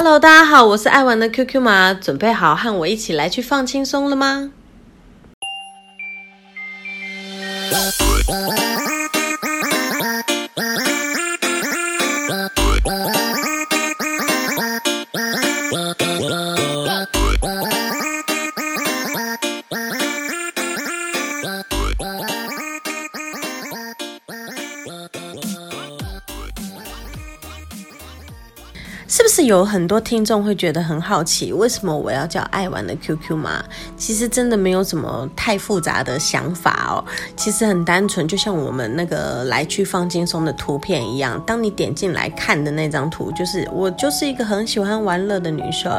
Hello，大家好，我是爱玩的 QQ 马，准备好和我一起来去放轻松了吗？是不是有很多听众会觉得很好奇，为什么我要叫爱玩的 QQ 吗？其实真的没有什么太复杂的想法哦，其实很单纯，就像我们那个来去放轻松的图片一样。当你点进来看的那张图，就是我就是一个很喜欢玩乐的女生，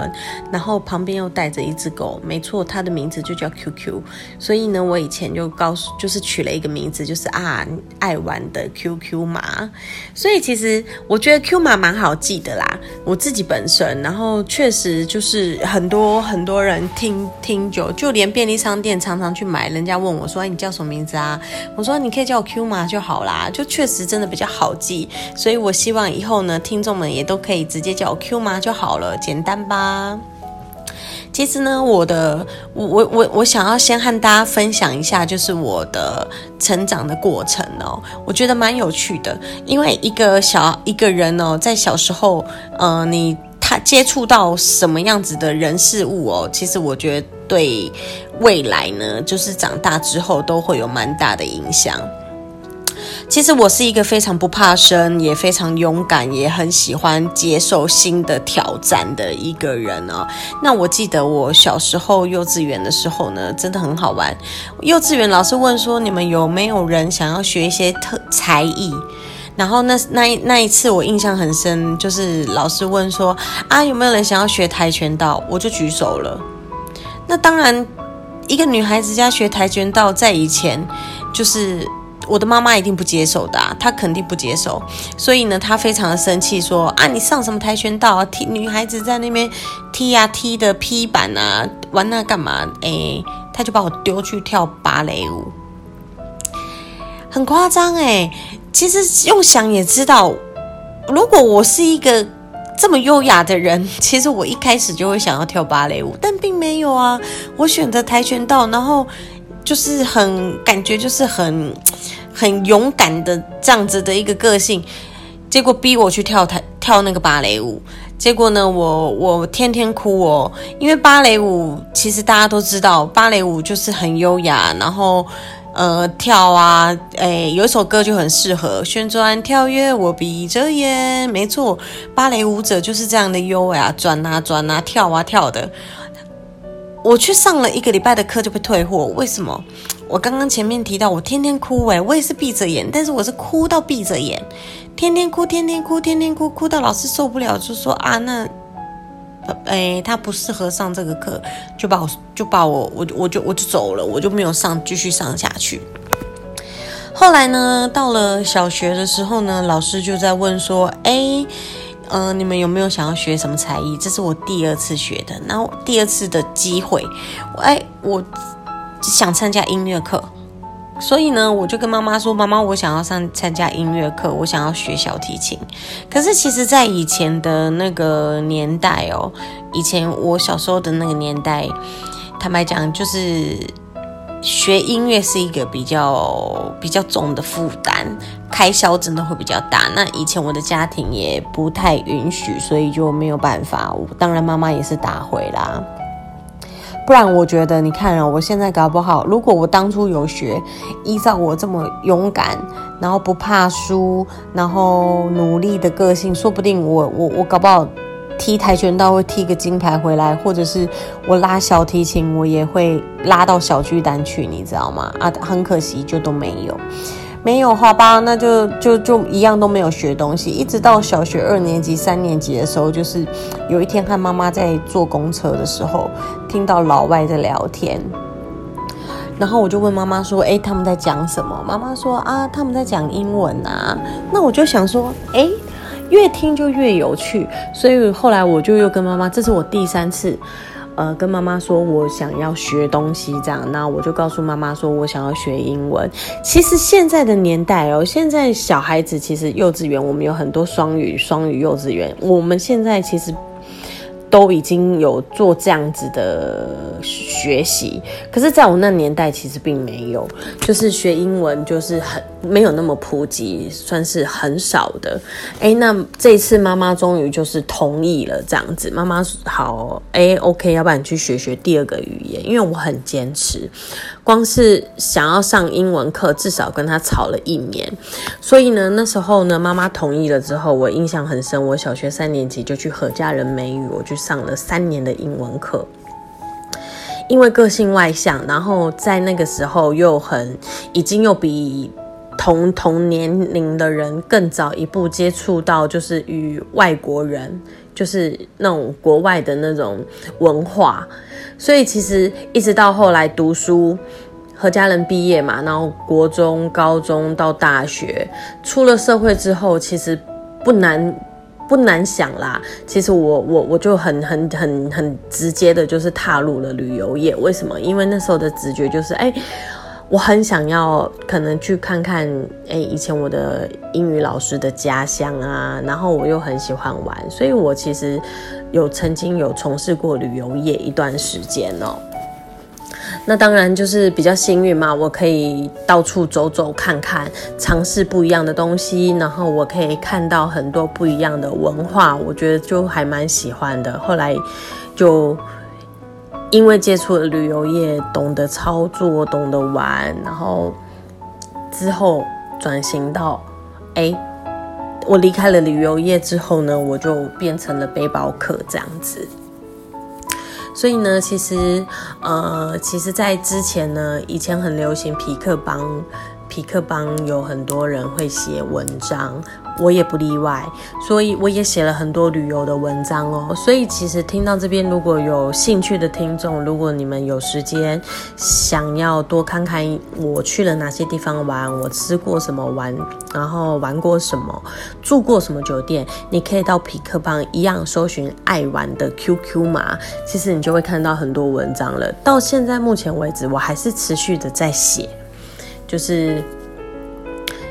然后旁边又带着一只狗，没错，它的名字就叫 QQ。所以呢，我以前就告诉，就是取了一个名字，就是啊，爱玩的 QQ 码。所以其实我觉得 Q 码蛮好记的啦。我自己本身，然后确实就是很多很多人听听久，就连便利商店常常去买，人家问我说：“哎，你叫什么名字啊？”我说：“你可以叫我 Q 嘛就好啦。”就确实真的比较好记，所以我希望以后呢，听众们也都可以直接叫我 Q 嘛就好了，简单吧。其实呢，我的我我我我想要先和大家分享一下，就是我的成长的过程哦，我觉得蛮有趣的。因为一个小一个人哦，在小时候，呃，你他接触到什么样子的人事物哦，其实我觉得对未来呢，就是长大之后都会有蛮大的影响。其实我是一个非常不怕生，也非常勇敢，也很喜欢接受新的挑战的一个人哦。那我记得我小时候幼稚园的时候呢，真的很好玩。幼稚园老师问说：“你们有没有人想要学一些特才艺？”然后那那那一次我印象很深，就是老师问说：“啊，有没有人想要学跆拳道？”我就举手了。那当然，一个女孩子家学跆拳道，在以前就是。我的妈妈一定不接受的，她肯定不接受，所以呢，她非常的生气，说啊，你上什么跆拳道啊？踢女孩子在那边踢呀踢的劈板啊，玩那干嘛？哎，她就把我丢去跳芭蕾舞，很夸张哎。其实用想也知道，如果我是一个这么优雅的人，其实我一开始就会想要跳芭蕾舞，但并没有啊，我选择跆拳道，然后就是很感觉就是很。很勇敢的这样子的一个个性，结果逼我去跳台跳那个芭蕾舞，结果呢，我我天天哭哦，因为芭蕾舞其实大家都知道，芭蕾舞就是很优雅，然后呃跳啊，诶有一首歌就很适合旋转跳跃，我闭着眼，没错，芭蕾舞者就是这样的优雅，转啊转啊跳啊跳的。我去上了一个礼拜的课就被退货，为什么？我刚刚前面提到我天天哭，诶，我也是闭着眼，但是我是哭到闭着眼，天天哭，天天哭，天天哭，哭到老师受不了，就说啊，那，诶，他不适合上这个课，就把我就把我我我就我就走了，我就没有上继续上下去。后来呢，到了小学的时候呢，老师就在问说，诶。嗯，你们有没有想要学什么才艺？这是我第二次学的，然后第二次的机会，哎，我想参加音乐课，所以呢，我就跟妈妈说：“妈妈，我想要上参加音乐课，我想要学小提琴。”可是其实，在以前的那个年代哦，以前我小时候的那个年代，坦白讲，就是。学音乐是一个比较比较重的负担，开销真的会比较大。那以前我的家庭也不太允许，所以就没有办法。当然妈妈也是打回啦，不然我觉得你看啊，我现在搞不好，如果我当初有学，依照我这么勇敢，然后不怕输，然后努力的个性，说不定我我我搞不好。踢跆拳道会踢个金牌回来，或者是我拉小提琴，我也会拉到小巨蛋去，你知道吗？啊，很可惜就都没有，没有好吧？那就就就一样都没有学东西，一直到小学二年级、三年级的时候，就是有一天和妈妈在坐公车的时候，听到老外在聊天，然后我就问妈妈说：“哎，他们在讲什么？”妈妈说：“啊，他们在讲英文啊。”那我就想说：“哎。”越听就越有趣，所以后来我就又跟妈妈，这是我第三次，呃，跟妈妈说我想要学东西，这样，那我就告诉妈妈说我想要学英文。其实现在的年代哦，现在小孩子其实幼稚园我们有很多双语双语幼稚园，我们现在其实都已经有做这样子的学习，可是在我那年代其实并没有，就是学英文就是很没有那么普及，算是很少的。哎，那这次妈妈终于就是同意了这样子，妈妈好，哎，OK，要不然你去学学第二个语言，因为我很坚持，光是想要上英文课，至少跟他吵了一年，所以呢，那时候呢，妈妈同意了之后，我印象很深，我小学三年级就去何家人美语，我去。上了三年的英文课，因为个性外向，然后在那个时候又很已经又比同同年龄的人更早一步接触到，就是与外国人，就是那种国外的那种文化，所以其实一直到后来读书，和家人毕业嘛，然后国中、高中到大学，出了社会之后，其实不难。不难想啦，其实我我我就很很很很直接的，就是踏入了旅游业。为什么？因为那时候的直觉就是，哎，我很想要可能去看看，哎，以前我的英语老师的家乡啊，然后我又很喜欢玩，所以我其实有曾经有从事过旅游业一段时间哦。那当然就是比较幸运嘛，我可以到处走走看看，尝试不一样的东西，然后我可以看到很多不一样的文化，我觉得就还蛮喜欢的。后来就因为接触了旅游业，懂得操作，懂得玩，然后之后转型到，哎，我离开了旅游业之后呢，我就变成了背包客这样子。所以呢，其实，呃，其实，在之前呢，以前很流行皮克邦。皮克邦有很多人会写文章，我也不例外，所以我也写了很多旅游的文章哦。所以其实听到这边，如果有兴趣的听众，如果你们有时间想要多看看我去了哪些地方玩，我吃过什么玩，然后玩过什么，住过什么酒店，你可以到皮克邦一样搜寻爱玩的 QQ 码，其实你就会看到很多文章了。到现在目前为止，我还是持续的在写。就是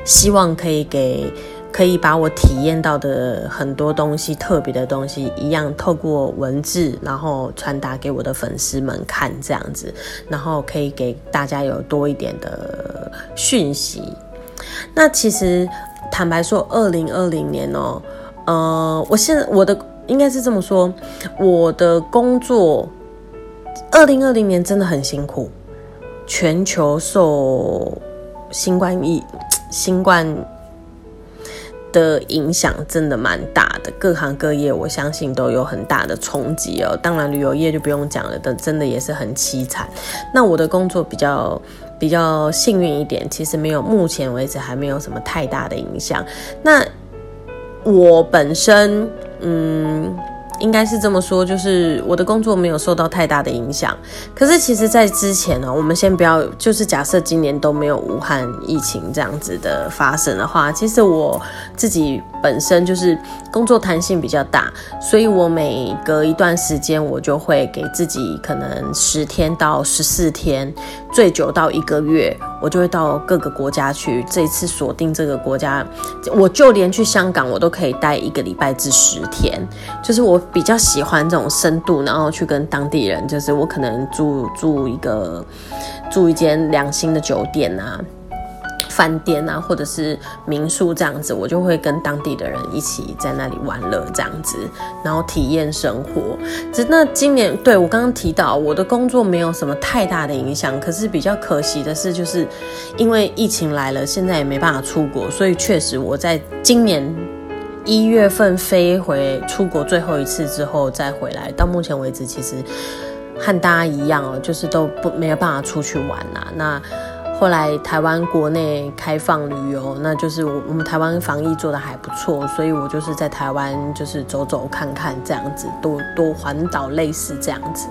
希望可以给，可以把我体验到的很多东西、特别的东西，一样透过文字，然后传达给我的粉丝们看，这样子，然后可以给大家有多一点的讯息。那其实坦白说，二零二零年哦，呃，我现在我的应该是这么说，我的工作，二零二零年真的很辛苦，全球受。新冠疫新冠的影响真的蛮大的，各行各业我相信都有很大的冲击哦。当然旅游业就不用讲了，但真的也是很凄惨。那我的工作比较比较幸运一点，其实没有目前为止还没有什么太大的影响。那我本身嗯。应该是这么说，就是我的工作没有受到太大的影响。可是其实，在之前呢，我们先不要，就是假设今年都没有武汉疫情这样子的发生的话，其实我自己本身就是工作弹性比较大，所以我每隔一段时间，我就会给自己可能十天到十四天，最久到一个月，我就会到各个国家去。这一次锁定这个国家，我就连去香港，我都可以待一个礼拜至十天，就是我。比较喜欢这种深度，然后去跟当地人，就是我可能住住一个住一间良心的酒店啊、饭店啊，或者是民宿这样子，我就会跟当地的人一起在那里玩乐这样子，然后体验生活。那今年对我刚刚提到我的工作没有什么太大的影响，可是比较可惜的是，就是因为疫情来了，现在也没办法出国，所以确实我在今年。一月份飞回出国最后一次之后再回来，到目前为止其实和大家一样哦，就是都不没有办法出去玩呐。那后来台湾国内开放旅游，那就是我我们台湾防疫做的还不错，所以我就是在台湾就是走走看看这样子，多多环岛类似这样子。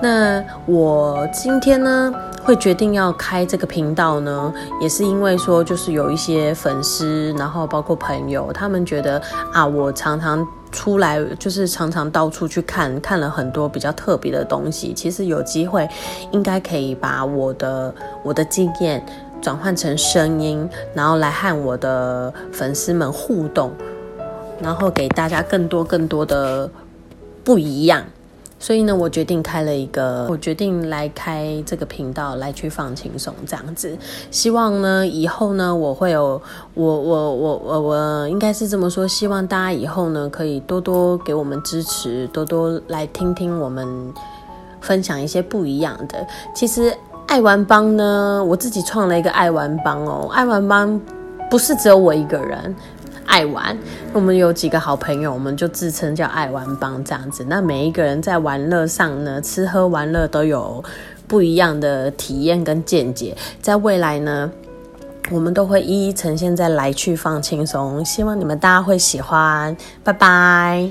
那我今天呢？会决定要开这个频道呢，也是因为说，就是有一些粉丝，然后包括朋友，他们觉得啊，我常常出来，就是常常到处去看，看了很多比较特别的东西。其实有机会，应该可以把我的我的经验转换成声音，然后来和我的粉丝们互动，然后给大家更多更多的。不一样。所以呢，我决定开了一个，我决定来开这个频道来去放轻松这样子。希望呢，以后呢，我会有我我我我我应该是这么说，希望大家以后呢，可以多多给我们支持，多多来听听我们分享一些不一样的。其实爱玩帮呢，我自己创了一个爱玩帮哦，爱玩帮不是只有我一个人。爱玩，我们有几个好朋友，我们就自称叫爱玩帮这样子。那每一个人在玩乐上呢，吃喝玩乐都有不一样的体验跟见解。在未来呢，我们都会一一呈现在来去放轻松，希望你们大家会喜欢。拜拜。